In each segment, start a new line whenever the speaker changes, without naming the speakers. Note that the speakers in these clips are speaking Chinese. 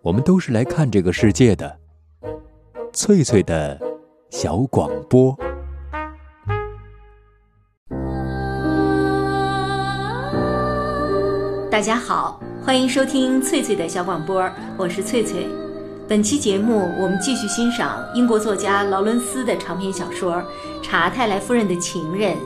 我们都是来看这个世界的。翠翠的小广播。
大家好，欢迎收听翠翠的小广播，我是翠翠。本期节目，我们继续欣赏英国作家劳伦斯的长篇小说《查泰莱夫人的情人》。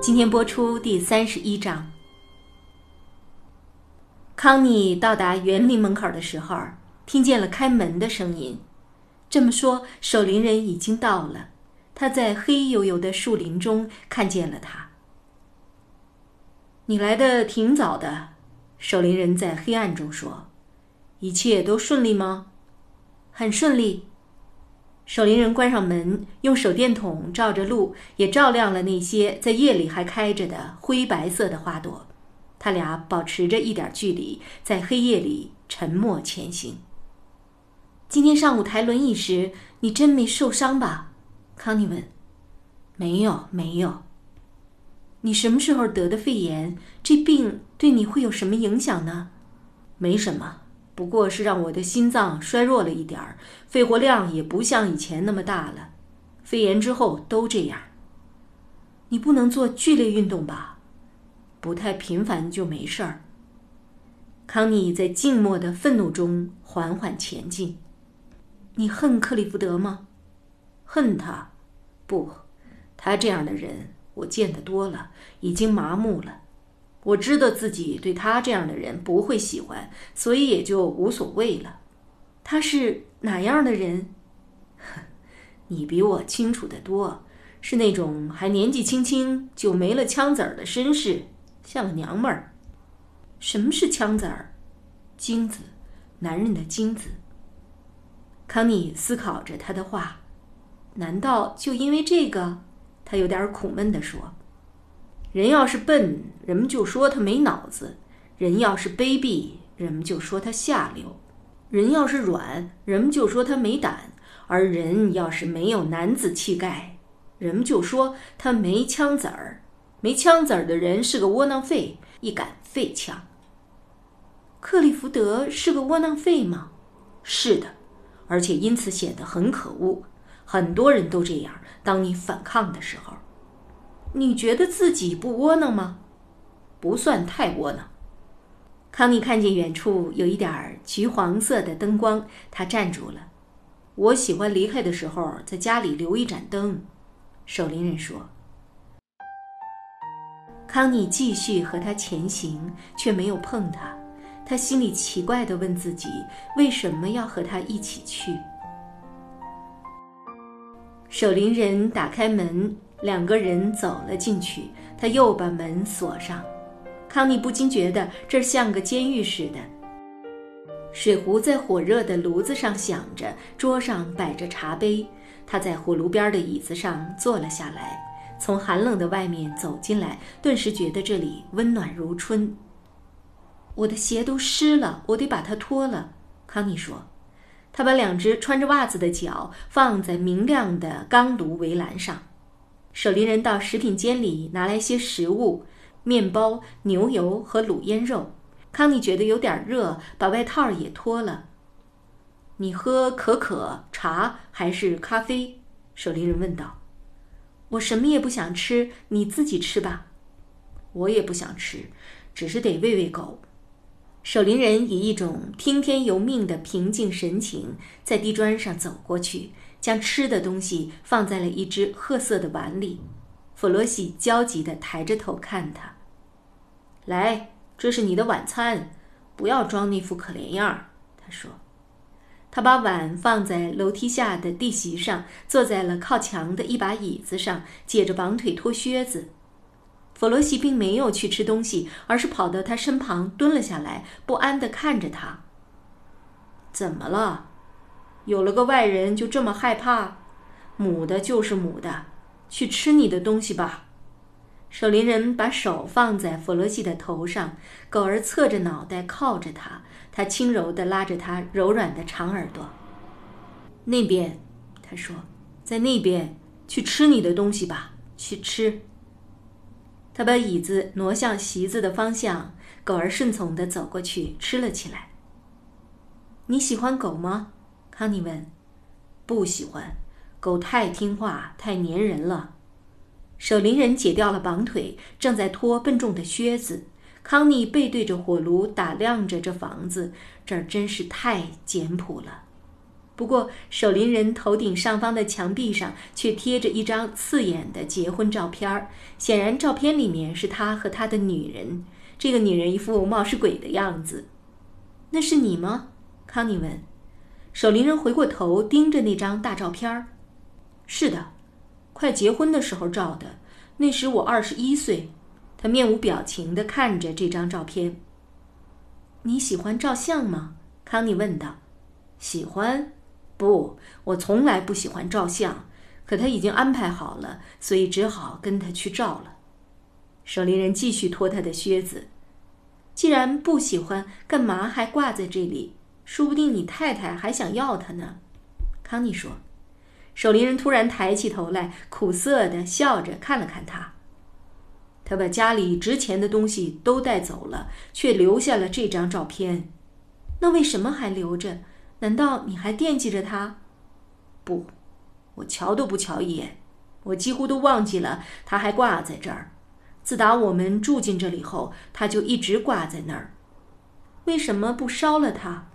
今天播出第三十一章。康妮到达园林门口的时候，听见了开门的声音。这么说，守灵人已经到了。他在黑黝黝的树林中看见了他。你来的挺早的，守灵人在黑暗中说：“一切都顺利吗？”“很顺利。”守灵人关上门，用手电筒照着路，也照亮了那些在夜里还开着的灰白色的花朵。他俩保持着一点距离，在黑夜里沉默前行。今天上午抬轮椅时，你真没受伤吧？康妮问。没有，没有。你什么时候得的肺炎？这病对你会有什么影响呢？没什么，不过是让我的心脏衰弱了一点儿，肺活量也不像以前那么大了。肺炎之后都这样。你不能做剧烈运动吧？不太频繁就没事儿。康妮在静默的愤怒中缓缓前进。你恨克利福德吗？恨他？不，他这样的人我见得多了，已经麻木了。我知道自己对他这样的人不会喜欢，所以也就无所谓了。他是哪样的人？你比我清楚得多。是那种还年纪轻轻就没了枪子儿的绅士。像个娘们儿。什么是枪子儿？精子，男人的精子。康妮思考着他的话，难道就因为这个？他有点苦闷地说：“人要是笨，人们就说他没脑子；人要是卑鄙，人们就说他下流；人要是软，人们就说他没胆；而人要是没有男子气概，人们就说他没枪子儿。”没枪子儿的人是个窝囊废，一杆废枪。克利福德是个窝囊废吗？是的，而且因此显得很可恶。很多人都这样。当你反抗的时候，你觉得自己不窝囊吗？不算太窝囊。康妮看见远处有一点橘黄色的灯光，她站住了。我喜欢离开的时候在家里留一盏灯。守林人说。康妮继续和他前行，却没有碰他。他心里奇怪地问自己：为什么要和他一起去？守灵人打开门，两个人走了进去。他又把门锁上。康妮不禁觉得这儿像个监狱似的。水壶在火热的炉子上响着，桌上摆着茶杯。他在火炉边的椅子上坐了下来。从寒冷的外面走进来，顿时觉得这里温暖如春。我的鞋都湿了，我得把它脱了。康妮说：“他把两只穿着袜子的脚放在明亮的钢炉围栏上。”守林人到食品间里拿来些食物：面包、牛油和卤腌肉。康妮觉得有点热，把外套也脱了。“你喝可可、茶还是咖啡？”守林人问道。我什么也不想吃，你自己吃吧。我也不想吃，只是得喂喂狗。守林人以一种听天由命的平静神情，在地砖上走过去，将吃的东西放在了一只褐色的碗里。弗罗西焦急地抬着头看他。来，这是你的晚餐，不要装那副可怜样儿。他说。他把碗放在楼梯下的地席上，坐在了靠墙的一把椅子上，解着绑腿脱靴子。弗罗西并没有去吃东西，而是跑到他身旁蹲了下来，不安地看着他。怎么了？有了个外人就这么害怕？母的就是母的，去吃你的东西吧。守林人把手放在弗罗西的头上，狗儿侧着脑袋靠着他。他轻柔地拉着他柔软的长耳朵。那边，他说：“在那边，去吃你的东西吧，去吃。”他把椅子挪向席子的方向，狗儿顺从地走过去吃了起来。你喜欢狗吗？康妮问。
不喜欢，狗太听话，太粘人了。
守灵人解掉了绑腿，正在脱笨重的靴子。康妮背对着火炉，打量着这房子，这儿真是太简朴了。不过，守灵人头顶上方的墙壁上却贴着一张刺眼的结婚照片儿。显然，照片里面是他和他的女人。这个女人一副冒失鬼的样子。那是你吗？康妮问。守灵人回过头，盯着那张大照片儿。是的，快结婚的时候照的。那时我二十一岁。他面无表情地看着这张照片。你喜欢照相吗？康妮问道。
喜欢。不，我从来不喜欢照相，可他已经安排好了，所以只好跟他去照了。
守林人继续脱他的靴子。既然不喜欢，干嘛还挂在这里？说不定你太太还想要它呢。康妮说。守林人突然抬起头来，苦涩地笑着看了看他。他把家里值钱的东西都带走了，却留下了这张照片。那为什么还留着？难道你还惦记着他？
不，我瞧都不瞧一眼。我几乎都忘记了他还挂在这儿。自打我们住进这里后，他就一直挂在那儿。
为什么不烧了他？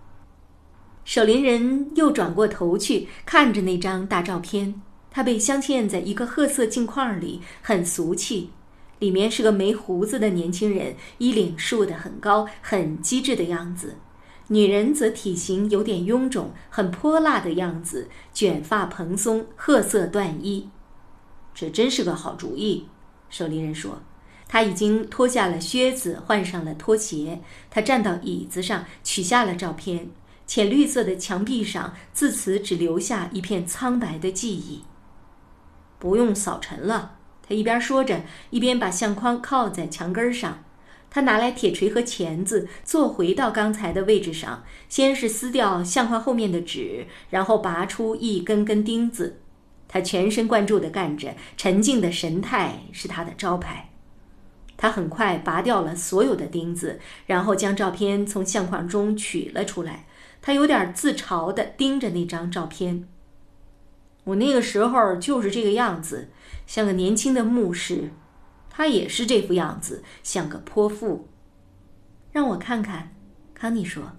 守林人又转过头去看着那张大照片，他被镶嵌在一个褐色镜框里，很俗气。里面是个没胡子的年轻人，衣领竖得很高，很机智的样子。女人则体型有点臃肿，很泼辣的样子，卷发蓬松，褐色缎衣。
这真是个好主意，守林人说。
他已经脱下了靴子，换上了拖鞋。他站到椅子上，取下了照片。浅绿色的墙壁上，自此只留下一片苍白的记忆。
不用扫尘了，他一边说着，一边把相框靠在墙根上。他拿来铁锤和钳子，坐回到刚才的位置上。先是撕掉相框后面的纸，然后拔出一根根钉子。他全神贯注地干着，沉静的神态是他的招牌。他很快拔掉了所有的钉子，然后将照片从相框中取了出来。他有点自嘲地盯着那张照片。我那个时候就是这个样子，像个年轻的牧师。他也是这副样子，像个泼妇。
让我看看，康妮说。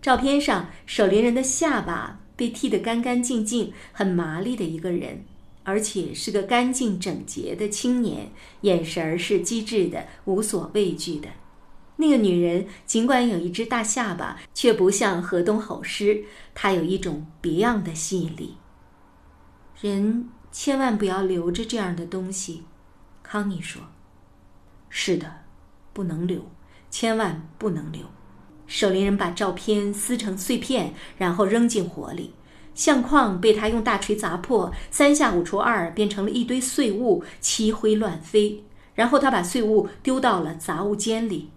照片上，守灵人的下巴被剃得干干净净，很麻利的一个人，而且是个干净整洁的青年，眼神儿是机智的，无所畏惧的。那个女人尽管有一只大下巴，却不像河东吼狮，她有一种别样的吸引力。人千万不要留着这样的东西。康妮说：“
是的，不能留，千万不能留。”
守灵人把照片撕成碎片，然后扔进火里。相框被他用大锤砸破，三下五除二变成了一堆碎物，漆灰乱飞。然后他把碎物丢到了杂物间里。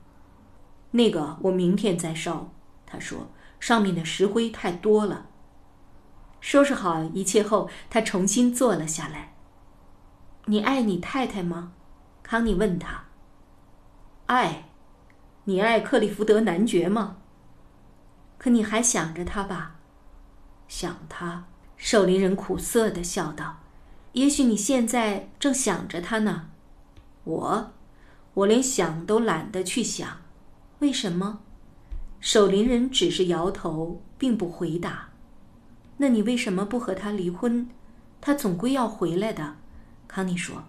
那个我明天再烧，他说，上面的石灰太多了。
收拾好一切后，他重新坐了下来。你爱你太太吗？康妮问他。
爱，你爱克利福德男爵吗？
可你还想着他吧？
想他，
守灵人苦涩的笑道。也许你现在正想着他呢。
我，我连想都懒得去想。
为什么？守灵人只是摇头，并不回答。那你为什么不和他离婚？他总归要回来的。康妮说：“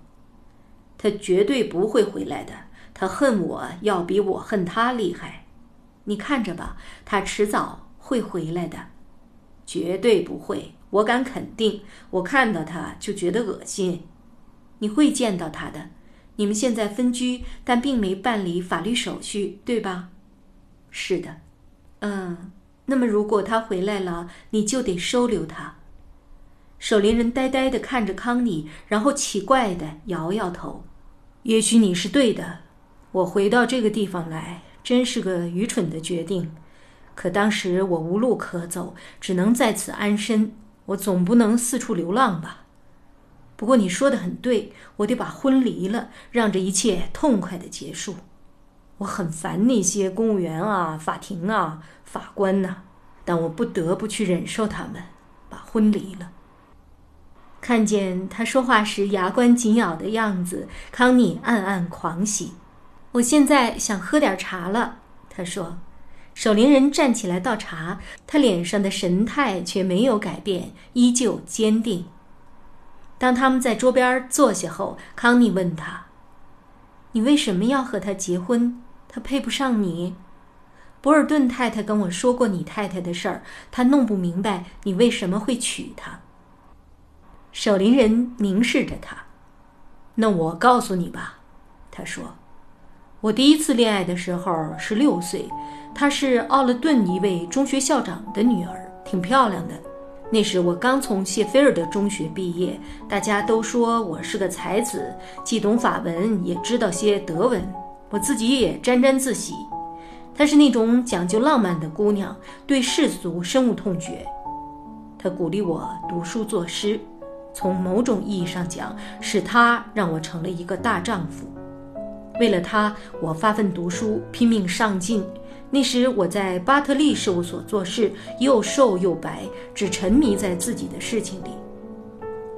他绝对不会回来的。他恨我要比我恨他厉害。
你看着吧，他迟早会回来的。
绝对不会，我敢肯定。我看到他就觉得恶心。
你会见到他的。你们现在分居，但并没办理法律手续，对吧？
是的。
嗯，那么如果他回来了，你就得收留他。”守灵人呆呆地看着康妮，然后奇怪地摇摇头。
也许你是对的，我回到这个地方来真是个愚蠢的决定。可当时我无路可走，只能在此安身。我总不能四处流浪吧？不过你说的很对，我得把婚离了，让这一切痛快地结束。我很烦那些公务员啊、法庭啊、法官呐，
但我不得不去忍受他们，把婚离了。看见他说话时牙关紧咬的样子，康妮暗暗狂喜。我现在想喝点茶了，他说。守灵人站起来倒茶，他脸上的神态却没有改变，依旧坚定。当他们在桌边坐下后，康妮问他：“你为什么要和他结婚？他配不上你。”博尔顿太太跟我说过你太太的事儿，他弄不明白你为什么会娶她。守灵人凝视着他，那我告诉你吧，他说：“我第一次恋爱的时候是六岁，她是奥勒顿一位中学校长的女儿，挺漂亮的。那时我刚从谢菲尔德中学毕业，大家都说我是个才子，既懂法文，也知道些德文，我自己也沾沾自喜。她是那种讲究浪漫的姑娘，对世俗深恶痛绝。她鼓励我读书作诗。”从某种意义上讲，是他让我成了一个大丈夫。为了他，我发奋读书，拼命上进。那时我在巴特利事务所做事，又瘦又白，只沉迷在自己的事情里。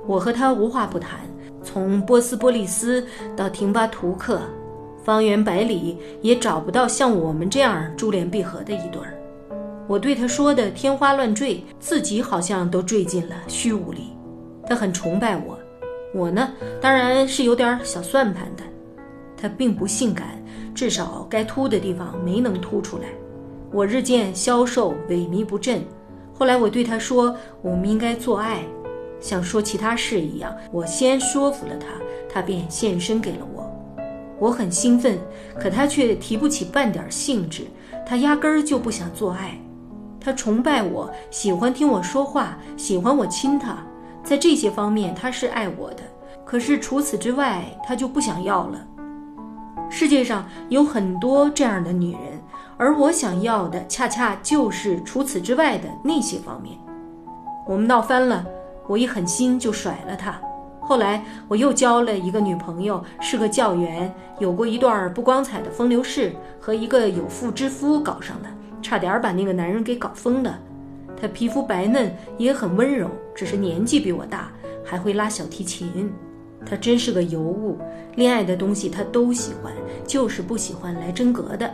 我和他无话不谈，从波斯波利斯到廷巴图克，方圆百里也找不到像我们这样珠联璧合的一对儿。我对他说的天花乱坠，自己好像都坠进了虚无里。他很崇拜我，我呢，当然是有点小算盘的。他并不性感，至少该凸的地方没能凸出来。我日渐消瘦，萎靡不振。后来我对他说：“我们应该做爱，像说其他事一样。”我先说服了他，他便献身给了我。我很兴奋，可他却提不起半点兴致。他压根儿就不想做爱。他崇拜我，喜欢听我说话，喜欢我亲他。在这些方面，他是爱我的，可是除此之外，他就不想要了。世界上有很多这样的女人，而我想要的恰恰就是除此之外的那些方面。我们闹翻了，我一狠心就甩了他。后来我又交了一个女朋友，是个教员，有过一段不光彩的风流事，和一个有妇之夫搞上了，差点把那个男人给搞疯了。他皮肤白嫩，也很温柔，只是年纪比我大，还会拉小提琴。他真是个尤物，恋爱的东西他都喜欢，就是不喜欢来真格的。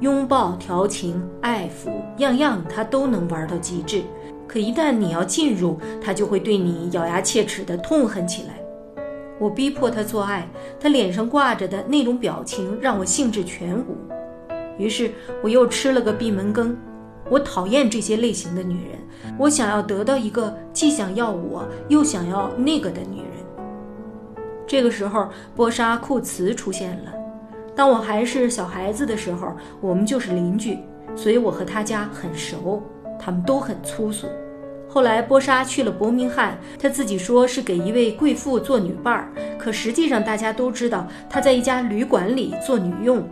拥抱、调情、爱抚，样样他都能玩到极致。可一旦你要进入，他就会对你咬牙切齿地痛恨起来。我逼迫他做爱，他脸上挂着的那种表情让我兴致全无。于是我又吃了个闭门羹。我讨厌这些类型的女人，我想要得到一个既想要我又想要那个的女人。这个时候，波莎库茨出现了。当我还是小孩子的时候，我们就是邻居，所以我和他家很熟。他们都很粗俗。后来波莎去了伯明翰，他自己说是给一位贵妇做女伴儿，可实际上大家都知道他在一家旅馆里做女佣。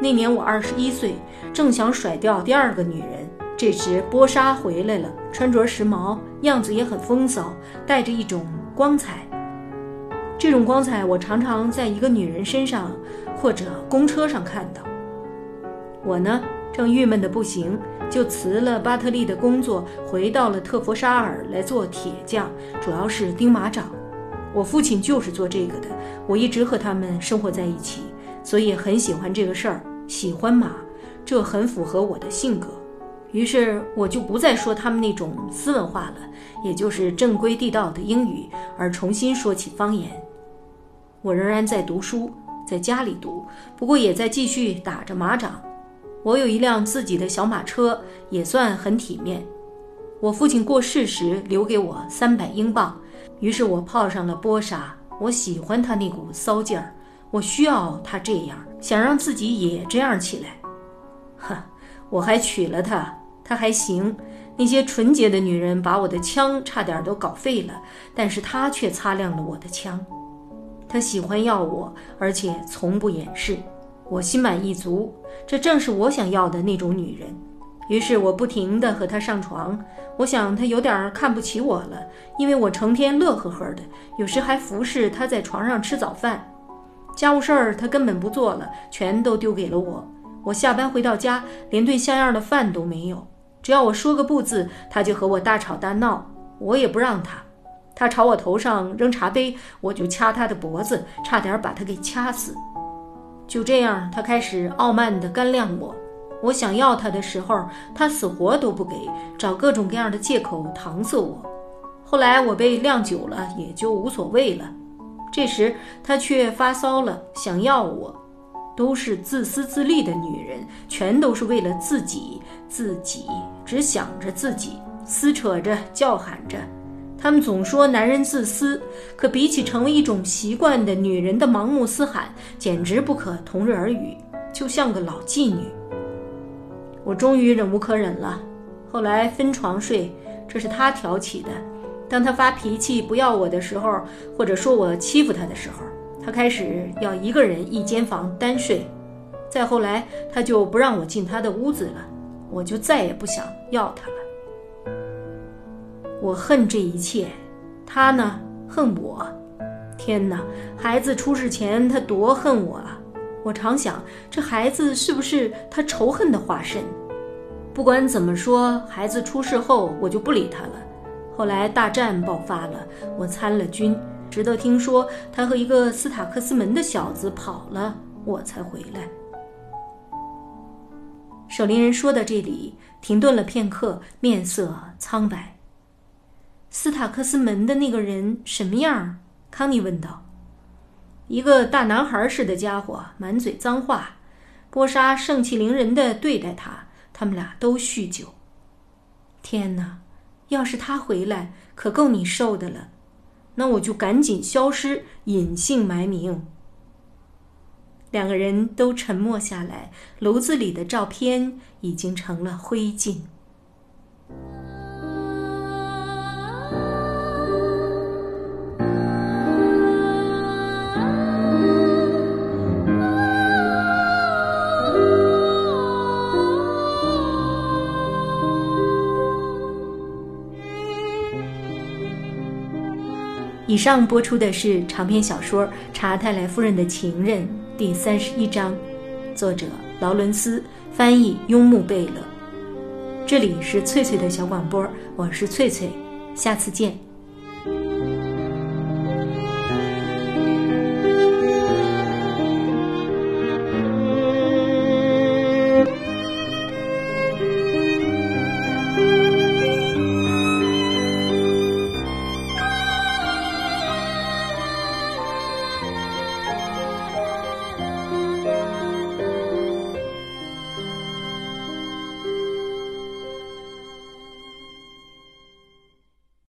那年我二十一岁，正想甩掉第二个女人。这时，波莎回来了，穿着时髦，样子也很风骚，带着一种光彩。这种光彩，我常常在一个女人身上或者公车上看到。我呢，正郁闷的不行，就辞了巴特利的工作，回到了特佛沙尔来做铁匠，主要是钉马掌。我父亲就是做这个的，我一直和他们生活在一起，所以很喜欢这个事儿，喜欢马，这很符合我的性格。于是我就不再说他们那种斯文化了，也就是正规地道的英语，而重新说起方言。我仍然在读书，在家里读，不过也在继续打着马掌。我有一辆自己的小马车，也算很体面。我父亲过世时留给我三百英镑，于是我泡上了波莎。我喜欢他那股骚劲儿，我需要他这样，想让自己也这样起来。呵。我还娶了她，她还行。那些纯洁的女人把我的枪差点都搞废了，但是她却擦亮了我的枪。她喜欢要我，而且从不掩饰。我心满意足，这正是我想要的那种女人。于是我不停地和她上床。我想她有点看不起我了，因为我成天乐呵呵的，有时还服侍她在床上吃早饭。家务事儿她根本不做了，全都丢给了我。我下班回到家，连顿像样的饭都没有。只要我说个不字，他就和我大吵大闹，我也不让他。他朝我头上扔茶杯，我就掐他的脖子，差点把他给掐死。就这样，他开始傲慢地干晾我。我想要他的时候，他死活都不给，找各种各样的借口搪塞我。后来我被晾久了，也就无所谓了。这时他却发骚了，想要我。都是自私自利的女人，全都是为了自己，自己只想着自己，撕扯着，叫喊着。他们总说男人自私，可比起成为一种习惯的女人的盲目嘶喊，简直不可同日而语，就像个老妓女。我终于忍无可忍了，后来分床睡，这是他挑起的。当他发脾气不要我的时候，或者说我欺负他的时候，他开始要一个人一间房单睡。再后来，他就不让我进他的屋子了，我就再也不想要他了。我恨这一切，他呢恨我。天哪，孩子出事前他多恨我啊！我常想，这孩子是不是他仇恨的化身？不管怎么说，孩子出事后，我就不理他了。后来大战爆发了，我参了军，直到听说他和一个斯塔克斯门的小子跑了，我才回来。守灵人说到这里，停顿了片刻，面色苍白。斯塔克斯门的那个人什么样？康妮问道。一个大男孩似的家伙，满嘴脏话，波莎盛气凌人的对待他，他们俩都酗酒。天哪，要是他回来，可够你受的了。那我就赶紧消失，隐姓埋名。两个人都沉默下来，炉子里的照片已经成了灰烬。以上播出的是长篇小说《查泰莱夫人的情人》第三十一章，作者劳伦斯，翻译雍木贝勒。这里是翠翠的小广播，我是翠翠，下次见。